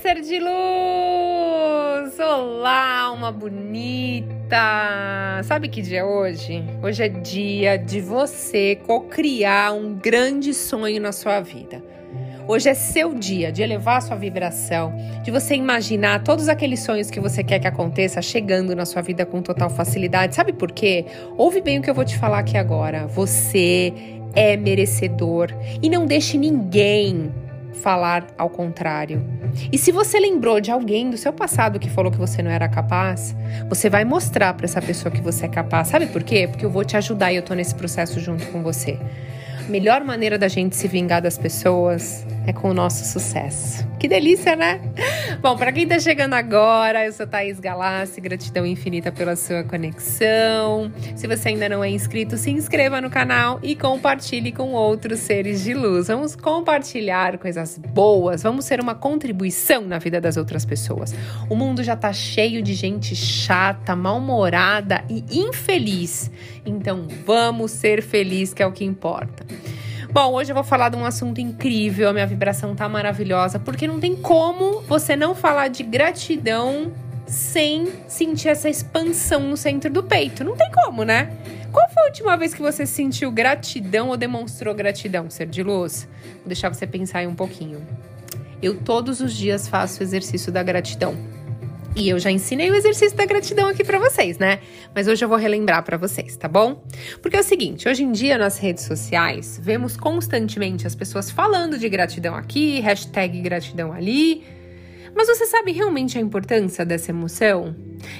ser de luz! Olá, uma bonita! Sabe que dia é hoje? Hoje é dia de você co-criar um grande sonho na sua vida. Hoje é seu dia de elevar a sua vibração, de você imaginar todos aqueles sonhos que você quer que aconteça chegando na sua vida com total facilidade. Sabe por quê? Ouve bem o que eu vou te falar aqui agora. Você é merecedor e não deixe ninguém falar ao contrário. E se você lembrou de alguém do seu passado que falou que você não era capaz, você vai mostrar para essa pessoa que você é capaz. Sabe por quê? Porque eu vou te ajudar e eu tô nesse processo junto com você. A melhor maneira da gente se vingar das pessoas é com o nosso sucesso. Que delícia, né? Bom, para quem tá chegando agora, eu sou Thaís Galassi, gratidão infinita pela sua conexão. Se você ainda não é inscrito, se inscreva no canal e compartilhe com outros seres de luz. Vamos compartilhar coisas boas, vamos ser uma contribuição na vida das outras pessoas. O mundo já tá cheio de gente chata, mal-humorada e infeliz. Então, vamos ser felizes, que é o que importa. Bom, hoje eu vou falar de um assunto incrível, a minha vibração tá maravilhosa, porque não tem como você não falar de gratidão sem sentir essa expansão no centro do peito. Não tem como, né? Qual foi a última vez que você sentiu gratidão ou demonstrou gratidão, ser de luz? Vou deixar você pensar aí um pouquinho. Eu todos os dias faço o exercício da gratidão. E eu já ensinei o exercício da gratidão aqui para vocês, né? Mas hoje eu vou relembrar para vocês, tá bom? Porque é o seguinte, hoje em dia nas redes sociais, vemos constantemente as pessoas falando de gratidão aqui, hashtag gratidão ali. Mas você sabe realmente a importância dessa emoção?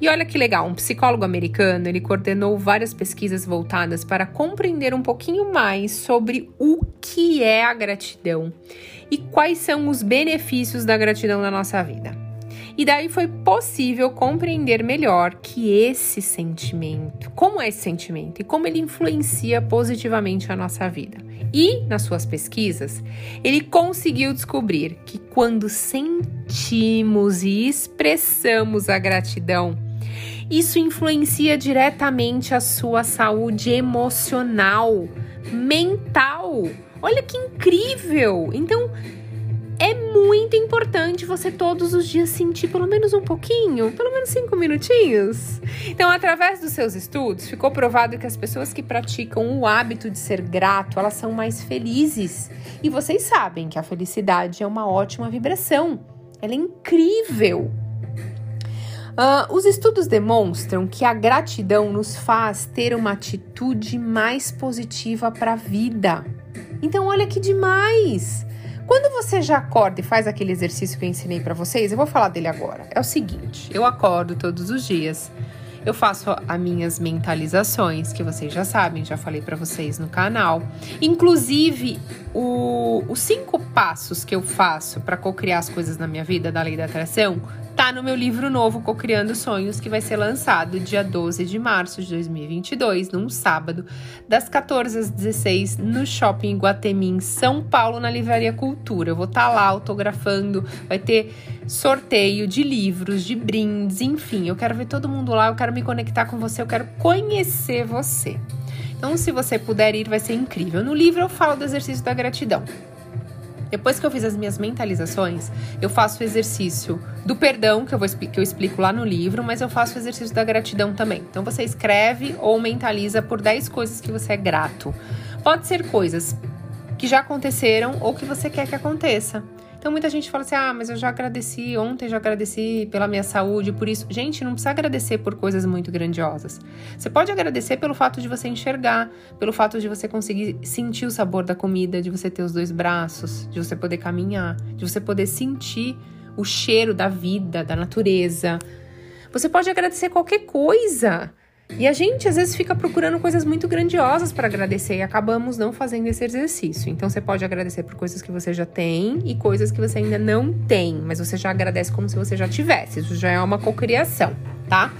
E olha que legal, um psicólogo americano, ele coordenou várias pesquisas voltadas para compreender um pouquinho mais sobre o que é a gratidão e quais são os benefícios da gratidão na nossa vida. E daí foi possível compreender melhor que esse sentimento, como é esse sentimento e como ele influencia positivamente a nossa vida. E, nas suas pesquisas, ele conseguiu descobrir que quando sentimos e expressamos a gratidão, isso influencia diretamente a sua saúde emocional, mental. Olha que incrível! Então, muito importante você todos os dias sentir pelo menos um pouquinho, pelo menos cinco minutinhos. Então, através dos seus estudos, ficou provado que as pessoas que praticam o hábito de ser grato, elas são mais felizes. E vocês sabem que a felicidade é uma ótima vibração. Ela é incrível. Uh, os estudos demonstram que a gratidão nos faz ter uma atitude mais positiva para a vida. Então, olha que demais! Quando você já acorda e faz aquele exercício que eu ensinei para vocês, eu vou falar dele agora. É o seguinte: eu acordo todos os dias. Eu faço as minhas mentalizações, que vocês já sabem, já falei para vocês no canal. Inclusive, o, os cinco passos que eu faço para co-criar as coisas na minha vida da lei da atração tá no meu livro novo Cocriando Sonhos, que vai ser lançado dia 12 de março de 2022, num sábado, das 14 às 16 no Shopping Guatemi, em São Paulo, na Livraria Cultura. Eu vou estar tá lá autografando, vai ter sorteio de livros, de brindes, enfim. Eu quero ver todo mundo lá, eu quero me conectar com você, eu quero conhecer você. Então, se você puder ir, vai ser incrível. No livro eu falo do exercício da gratidão. Depois que eu fiz as minhas mentalizações, eu faço o exercício do perdão, que eu, vou, que eu explico lá no livro, mas eu faço o exercício da gratidão também. Então você escreve ou mentaliza por 10 coisas que você é grato. Pode ser coisas que já aconteceram ou que você quer que aconteça. Então muita gente fala assim: ah, mas eu já agradeci, ontem já agradeci pela minha saúde, por isso. Gente, não precisa agradecer por coisas muito grandiosas. Você pode agradecer pelo fato de você enxergar, pelo fato de você conseguir sentir o sabor da comida, de você ter os dois braços, de você poder caminhar, de você poder sentir o cheiro da vida, da natureza. Você pode agradecer qualquer coisa. E a gente às vezes fica procurando coisas muito grandiosas para agradecer e acabamos não fazendo esse exercício. Então você pode agradecer por coisas que você já tem e coisas que você ainda não tem, mas você já agradece como se você já tivesse. Isso já é uma cocriação, tá?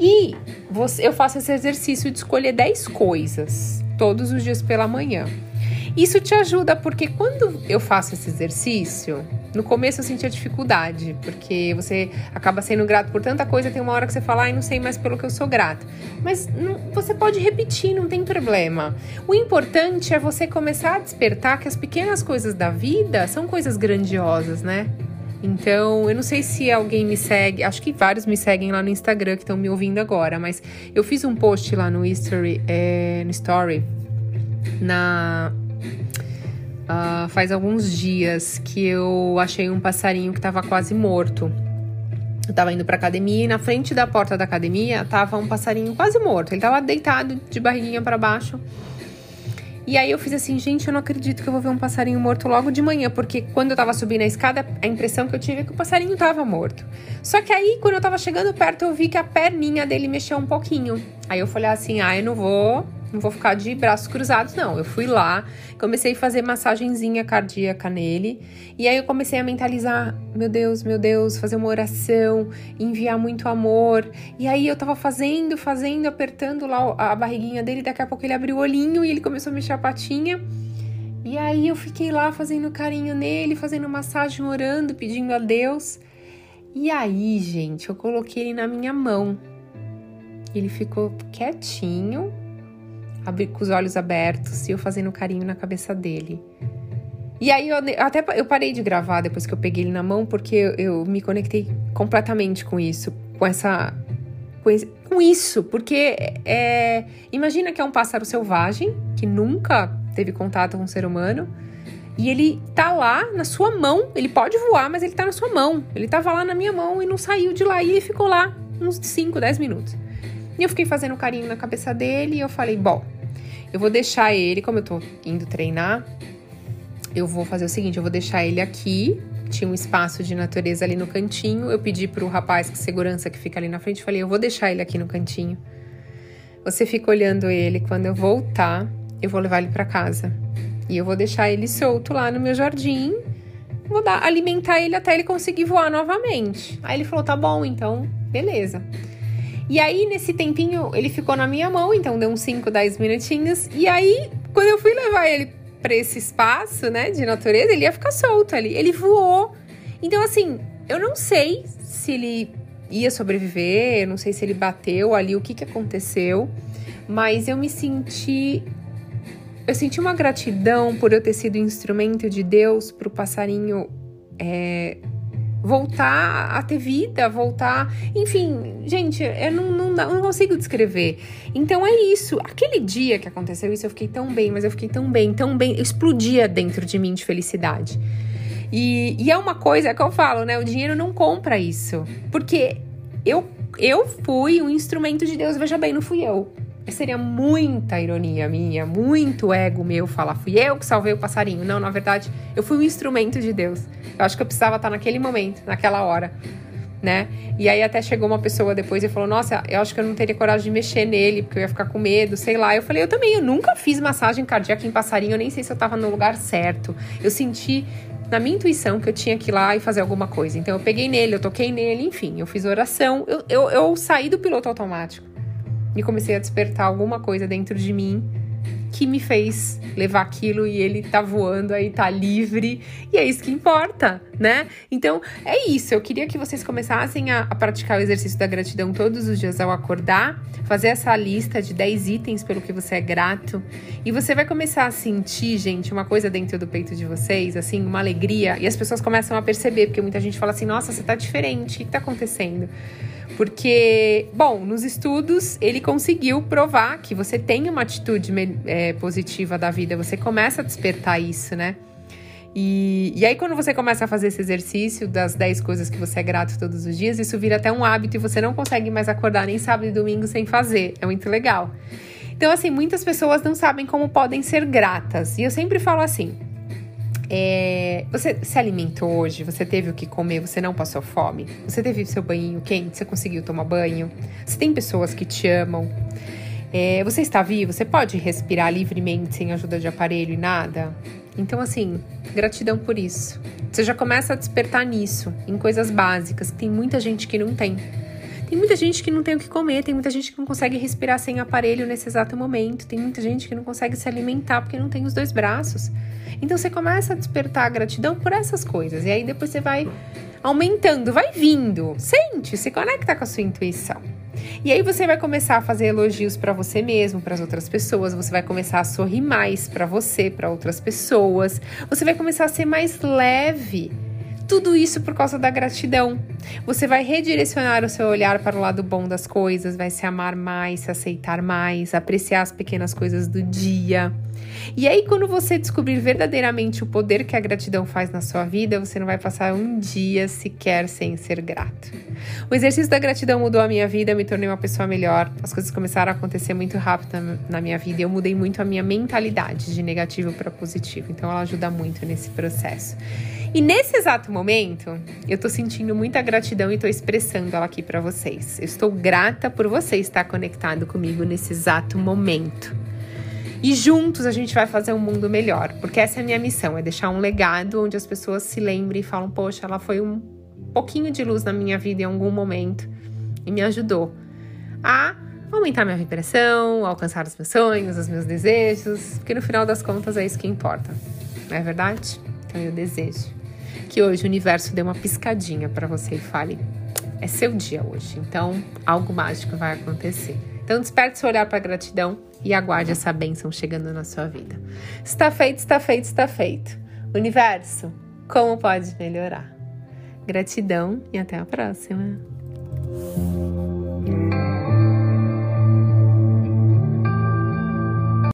E você, eu faço esse exercício de escolher 10 coisas todos os dias pela manhã. Isso te ajuda porque quando eu faço esse exercício, no começo eu sentia dificuldade, porque você acaba sendo grato por tanta coisa, tem uma hora que você fala, ai, não sei mais pelo que eu sou grato. Mas não, você pode repetir, não tem problema. O importante é você começar a despertar que as pequenas coisas da vida são coisas grandiosas, né? Então, eu não sei se alguém me segue, acho que vários me seguem lá no Instagram que estão me ouvindo agora, mas eu fiz um post lá no Story, é, no Story na uh, faz alguns dias que eu achei um passarinho que estava quase morto. Eu tava indo pra academia e na frente da porta da academia tava um passarinho quase morto. Ele tava deitado de barriguinha para baixo. E aí eu fiz assim, gente, eu não acredito que eu vou ver um passarinho morto logo de manhã, porque quando eu tava subindo a escada, a impressão que eu tive é que o passarinho tava morto. Só que aí, quando eu tava chegando perto, eu vi que a perninha dele mexeu um pouquinho. Aí eu falei assim, ah, eu não vou não vou ficar de braços cruzados, não. Eu fui lá, comecei a fazer massagenzinha cardíaca nele. E aí eu comecei a mentalizar: meu Deus, meu Deus, fazer uma oração, enviar muito amor. E aí eu tava fazendo, fazendo, apertando lá a barriguinha dele. Daqui a pouco ele abriu o olhinho e ele começou a mexer a patinha. E aí eu fiquei lá fazendo carinho nele, fazendo massagem, orando, pedindo a Deus. E aí, gente, eu coloquei ele na minha mão. Ele ficou quietinho, com os olhos abertos e eu fazendo carinho na cabeça dele. E aí eu até eu parei de gravar depois que eu peguei ele na mão, porque eu, eu me conectei completamente com isso, com essa. com, esse, com isso, porque é, imagina que é um pássaro selvagem que nunca teve contato com um ser humano. E ele tá lá na sua mão. Ele pode voar, mas ele tá na sua mão. Ele tava lá na minha mão e não saiu de lá. E ele ficou lá uns 5, 10 minutos. E eu fiquei fazendo carinho na cabeça dele e eu falei: bom, eu vou deixar ele, como eu tô indo treinar, eu vou fazer o seguinte: eu vou deixar ele aqui. Tinha um espaço de natureza ali no cantinho. Eu pedi pro rapaz que segurança que fica ali na frente, falei: eu vou deixar ele aqui no cantinho. Você fica olhando ele. Quando eu voltar, eu vou levar ele para casa. E eu vou deixar ele solto lá no meu jardim. Vou dar, alimentar ele até ele conseguir voar novamente. Aí ele falou: tá bom, então, beleza. E aí, nesse tempinho, ele ficou na minha mão, então deu uns 5, 10 minutinhos. E aí, quando eu fui levar ele para esse espaço, né, de natureza, ele ia ficar solto ali. Ele voou. Então, assim, eu não sei se ele ia sobreviver, eu não sei se ele bateu ali, o que que aconteceu, mas eu me senti. Eu senti uma gratidão por eu ter sido instrumento de Deus para o passarinho é, voltar a ter vida, voltar. Enfim, gente, eu não, não, não, consigo descrever. Então é isso. Aquele dia que aconteceu isso, eu fiquei tão bem, mas eu fiquei tão bem, tão bem. Eu explodia dentro de mim de felicidade. E, e é uma coisa que eu falo, né? O dinheiro não compra isso. Porque eu, eu fui um instrumento de Deus, veja bem, não fui eu. Seria muita ironia minha, muito ego meu falar, fui eu que salvei o passarinho. Não, na verdade, eu fui um instrumento de Deus. Eu acho que eu precisava estar naquele momento, naquela hora, né? E aí até chegou uma pessoa depois e falou: Nossa, eu acho que eu não teria coragem de mexer nele, porque eu ia ficar com medo, sei lá. Eu falei: Eu também, eu nunca fiz massagem cardíaca em passarinho, eu nem sei se eu tava no lugar certo. Eu senti na minha intuição que eu tinha que ir lá e fazer alguma coisa. Então eu peguei nele, eu toquei nele, enfim, eu fiz oração, eu, eu, eu saí do piloto automático e comecei a despertar alguma coisa dentro de mim que me fez levar aquilo e ele tá voando aí, tá livre, e é isso que importa, né? Então é isso. Eu queria que vocês começassem a, a, praticar o exercício da gratidão todos os dias ao acordar, fazer essa lista de 10 itens pelo que você é grato, e você vai começar a sentir, gente, uma coisa dentro do peito de vocês, assim, uma alegria, e as pessoas começam a perceber, porque muita gente fala assim: nossa, você tá diferente, o que tá acontecendo? Porque, bom, nos estudos ele conseguiu provar que você tem uma atitude é, positiva da vida, você começa a despertar isso, né? E, e aí, quando você começa a fazer esse exercício das 10 coisas que você é grato todos os dias, isso vira até um hábito e você não consegue mais acordar nem sábado e domingo sem fazer. É muito legal. Então, assim, muitas pessoas não sabem como podem ser gratas. E eu sempre falo assim: é, você se alimentou hoje, você teve o que comer, você não passou fome, você teve seu banho quente, você conseguiu tomar banho, você tem pessoas que te amam, é, você está vivo, você pode respirar livremente sem ajuda de aparelho e nada. Então, assim, gratidão por isso. Você já começa a despertar nisso, em coisas básicas, que tem muita gente que não tem. Tem muita gente que não tem o que comer, tem muita gente que não consegue respirar sem aparelho nesse exato momento, tem muita gente que não consegue se alimentar porque não tem os dois braços. Então você começa a despertar a gratidão por essas coisas. E aí depois você vai aumentando, vai vindo. Sente, se conecta com a sua intuição. E aí você vai começar a fazer elogios para você mesmo, para as outras pessoas, você vai começar a sorrir mais para você, para outras pessoas. Você vai começar a ser mais leve Tudo isso por causa da gratidão. Você vai redirecionar o seu olhar para o lado bom das coisas, vai se amar mais, se aceitar mais, apreciar as pequenas coisas do dia. E aí, quando você descobrir verdadeiramente o poder que a gratidão faz na sua vida, você não vai passar um dia sequer sem ser grato. O exercício da gratidão mudou a minha vida, me tornei uma pessoa melhor. As coisas começaram a acontecer muito rápido na minha vida e eu mudei muito a minha mentalidade de negativo para positivo. Então, ela ajuda muito nesse processo. E nesse exato momento, eu tô sentindo muita gratidão e tô expressando ela aqui para vocês. Eu estou grata por você estar conectado comigo nesse exato momento. E juntos a gente vai fazer um mundo melhor, porque essa é a minha missão, é deixar um legado onde as pessoas se lembrem e falam: "Poxa, ela foi um pouquinho de luz na minha vida em algum momento e me ajudou a aumentar minha vibração, alcançar os meus sonhos, os meus desejos, porque no final das contas é isso que importa. Não é verdade? Então eu desejo que hoje o universo dê uma piscadinha para você e fale: é seu dia hoje, então algo mágico vai acontecer. Então desperte seu olhar para a gratidão e aguarde essa bênção chegando na sua vida. Está feito, está feito, está feito. Universo, como pode melhorar? Gratidão e até a próxima.